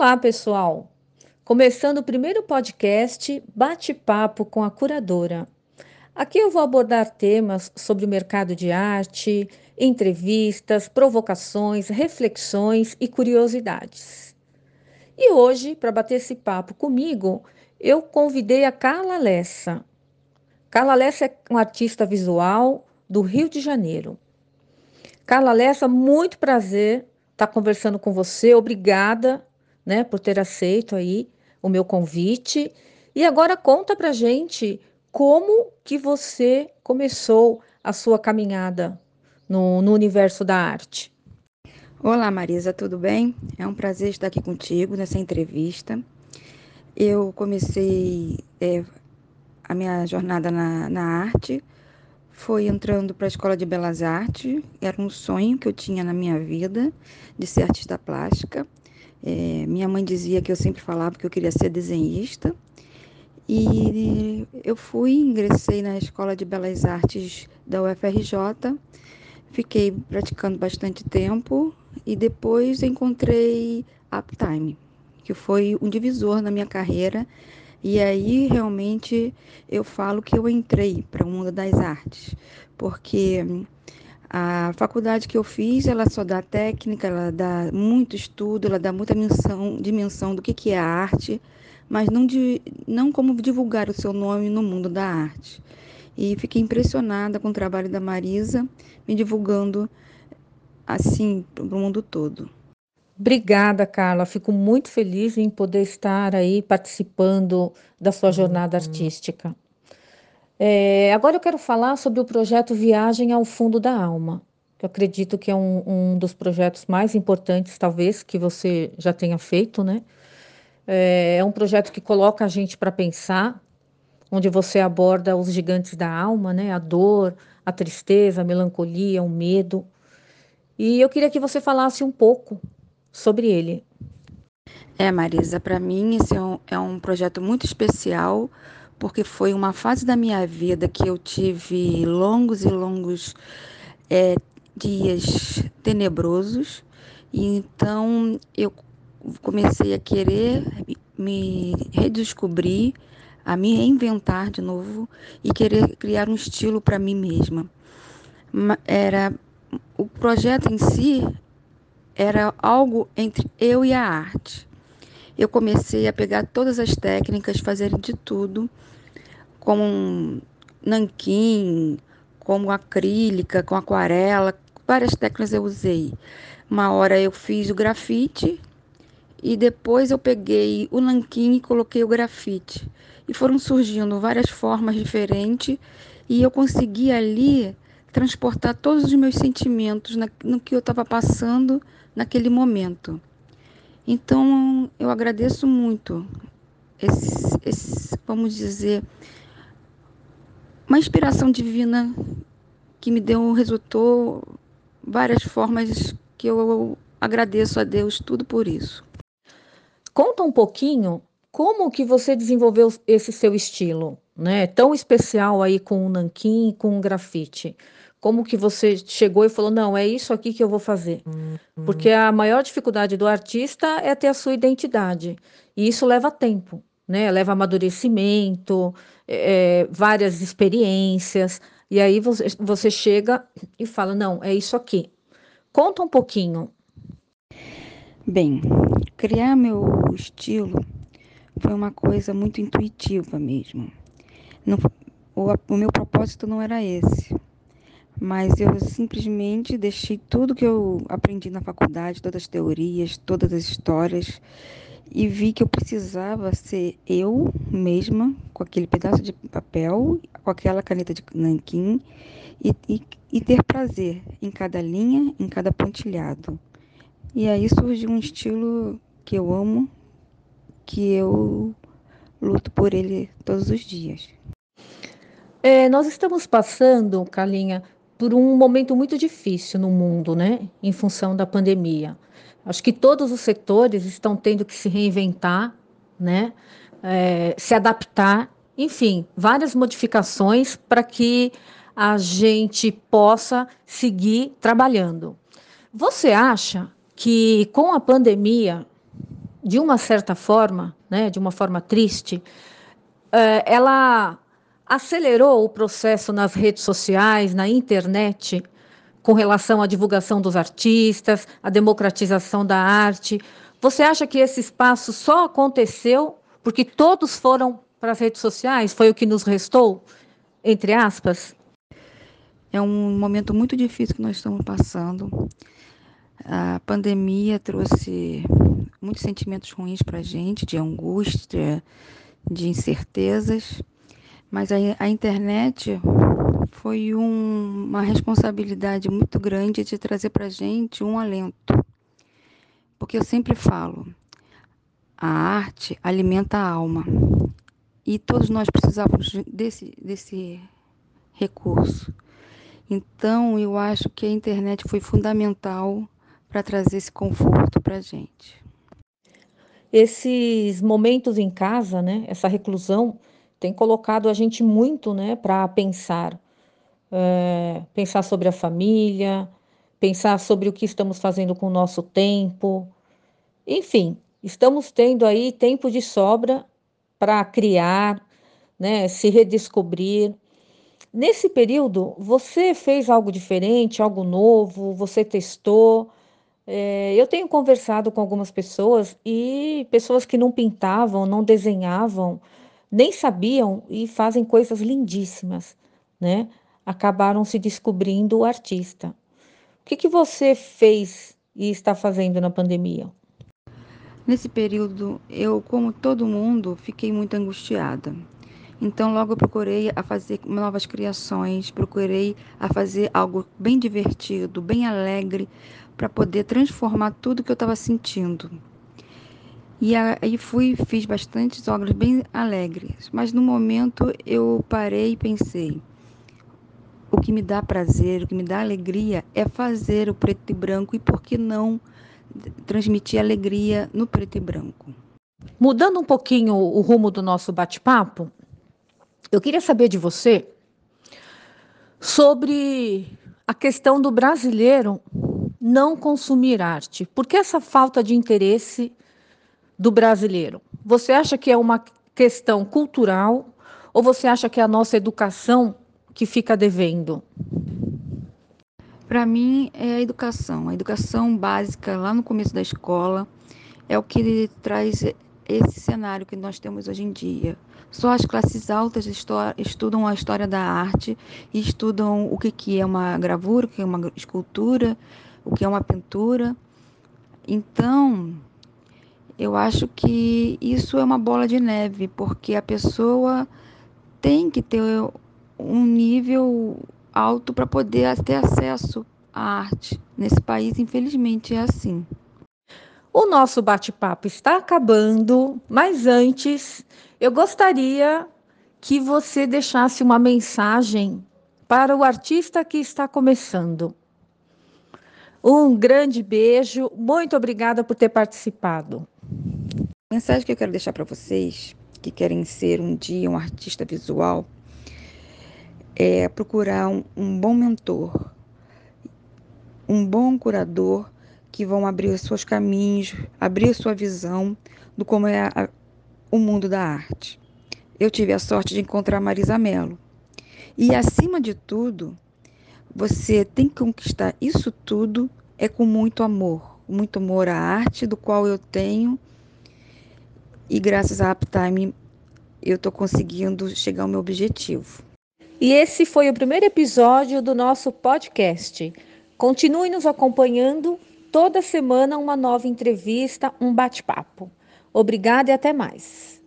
Olá, pessoal! Começando o primeiro podcast Bate-Papo com a Curadora. Aqui eu vou abordar temas sobre o mercado de arte, entrevistas, provocações, reflexões e curiosidades. E hoje, para bater esse papo comigo, eu convidei a Carla Lessa. Carla Lessa é uma artista visual do Rio de Janeiro. Carla Lessa, muito prazer estar conversando com você. Obrigada né, por ter aceito aí o meu convite. E agora conta pra gente como que você começou a sua caminhada no, no universo da arte. Olá, Marisa, tudo bem? É um prazer estar aqui contigo nessa entrevista. Eu comecei é, a minha jornada na, na arte, foi entrando para a Escola de Belas Artes, era um sonho que eu tinha na minha vida de ser artista plástica. É, minha mãe dizia que eu sempre falava que eu queria ser desenhista. E eu fui, ingressei na Escola de Belas Artes da UFRJ, fiquei praticando bastante tempo e depois encontrei Uptime, que foi um divisor na minha carreira. E aí realmente eu falo que eu entrei para o mundo das artes, porque a faculdade que eu fiz, ela só dá técnica, ela dá muito estudo, ela dá muita dimensão, dimensão do que, que é a arte, mas não, de, não como divulgar o seu nome no mundo da arte. E fiquei impressionada com o trabalho da Marisa, me divulgando assim para o mundo todo. Obrigada, Carla. Fico muito feliz em poder estar aí participando da sua jornada artística. É, agora eu quero falar sobre o projeto Viagem ao Fundo da Alma, que eu acredito que é um, um dos projetos mais importantes, talvez, que você já tenha feito, né? É, é um projeto que coloca a gente para pensar, onde você aborda os gigantes da alma, né? A dor, a tristeza, a melancolia, o medo. E eu queria que você falasse um pouco sobre ele. É, Marisa, para mim esse é um, é um projeto muito especial porque foi uma fase da minha vida que eu tive longos e longos é, dias tenebrosos, e então eu comecei a querer me redescobrir, a me reinventar de novo e querer criar um estilo para mim mesma. Era o projeto em si era algo entre eu e a arte. Eu comecei a pegar todas as técnicas, fazer de tudo como nanquim, como acrílica, com aquarela, várias técnicas eu usei. Uma hora eu fiz o grafite e depois eu peguei o nanquim e coloquei o grafite. E foram surgindo várias formas diferentes e eu consegui ali transportar todos os meus sentimentos no que eu estava passando naquele momento. Então eu agradeço muito esse, esse vamos dizer, uma inspiração divina que me deu, resultou várias formas que eu agradeço a Deus tudo por isso. Conta um pouquinho como que você desenvolveu esse seu estilo, né? Tão especial aí com o nanquim, com o grafite. Como que você chegou e falou, não, é isso aqui que eu vou fazer? Porque a maior dificuldade do artista é ter a sua identidade. E isso leva tempo né? Leva amadurecimento, é, várias experiências, e aí você, você chega e fala: não, é isso aqui. Conta um pouquinho. Bem, criar meu estilo foi uma coisa muito intuitiva mesmo. Não, o, o meu propósito não era esse, mas eu simplesmente deixei tudo que eu aprendi na faculdade, todas as teorias, todas as histórias, e vi que eu precisava ser eu mesma, com aquele pedaço de papel, com aquela caneta de nanquim, e, e, e ter prazer em cada linha, em cada pontilhado. E aí surgiu um estilo que eu amo, que eu luto por ele todos os dias. É, nós estamos passando, Carlinha, por um momento muito difícil no mundo, né? Em função da pandemia. Acho que todos os setores estão tendo que se reinventar, né? É, se adaptar, enfim, várias modificações para que a gente possa seguir trabalhando. Você acha que com a pandemia de uma certa forma, né, de uma forma triste, é, ela acelerou o processo nas redes sociais, na internet, com relação à divulgação dos artistas, à democratização da arte. Você acha que esse espaço só aconteceu porque todos foram para as redes sociais? Foi o que nos restou, entre aspas? É um momento muito difícil que nós estamos passando. A pandemia trouxe muitos sentimentos ruins para a gente, de angústia, de incertezas, mas a, a internet foi um, uma responsabilidade muito grande de trazer para a gente um alento. Porque eu sempre falo, a arte alimenta a alma. E todos nós precisávamos desse, desse recurso. Então, eu acho que a internet foi fundamental para trazer esse conforto para a gente. Esses momentos em casa, né, essa reclusão, tem colocado a gente muito né, para pensar. É, pensar sobre a família, pensar sobre o que estamos fazendo com o nosso tempo. Enfim, estamos tendo aí tempo de sobra para criar, né, se redescobrir. Nesse período, você fez algo diferente, algo novo, você testou? É, eu tenho conversado com algumas pessoas e pessoas que não pintavam, não desenhavam, nem sabiam e fazem coisas lindíssimas, né? Acabaram se descobrindo o artista. O que, que você fez e está fazendo na pandemia? Nesse período, eu, como todo mundo, fiquei muito angustiada. Então, logo procurei a fazer novas criações, procurei a fazer algo bem divertido, bem alegre, para poder transformar tudo que eu estava sentindo. E aí fui, fiz bastantes obras bem alegres, mas no momento eu parei e pensei: o que me dá prazer, o que me dá alegria é fazer o preto e branco e por que não transmitir alegria no preto e branco. Mudando um pouquinho o rumo do nosso bate-papo, eu queria saber de você sobre a questão do brasileiro não consumir arte? Por que essa falta de interesse do brasileiro? Você acha que é uma questão cultural ou você acha que é a nossa educação que fica devendo? Para mim é a educação. A educação básica lá no começo da escola é o que traz esse cenário que nós temos hoje em dia. Só as classes altas estudam a história da arte e estudam o que é uma gravura, o que é uma escultura, o que é uma pintura. Então, eu acho que isso é uma bola de neve, porque a pessoa tem que ter um nível alto para poder ter acesso à arte. Nesse país, infelizmente, é assim. O nosso bate-papo está acabando, mas antes eu gostaria que você deixasse uma mensagem para o artista que está começando. Um grande beijo, muito obrigada por ter participado. A mensagem que eu quero deixar para vocês que querem ser um dia um artista visual é procurar um, um bom mentor, um bom curador que vão abrir os seus caminhos, abrir sua visão do como é a, o mundo da arte. Eu tive a sorte de encontrar Marisa Mello. E acima de tudo, você tem que conquistar isso tudo é com muito amor, muito amor à arte do qual eu tenho. E graças à Uptime eu estou conseguindo chegar ao meu objetivo. E esse foi o primeiro episódio do nosso podcast. Continue nos acompanhando. Toda semana uma nova entrevista, um bate-papo. Obrigada e até mais.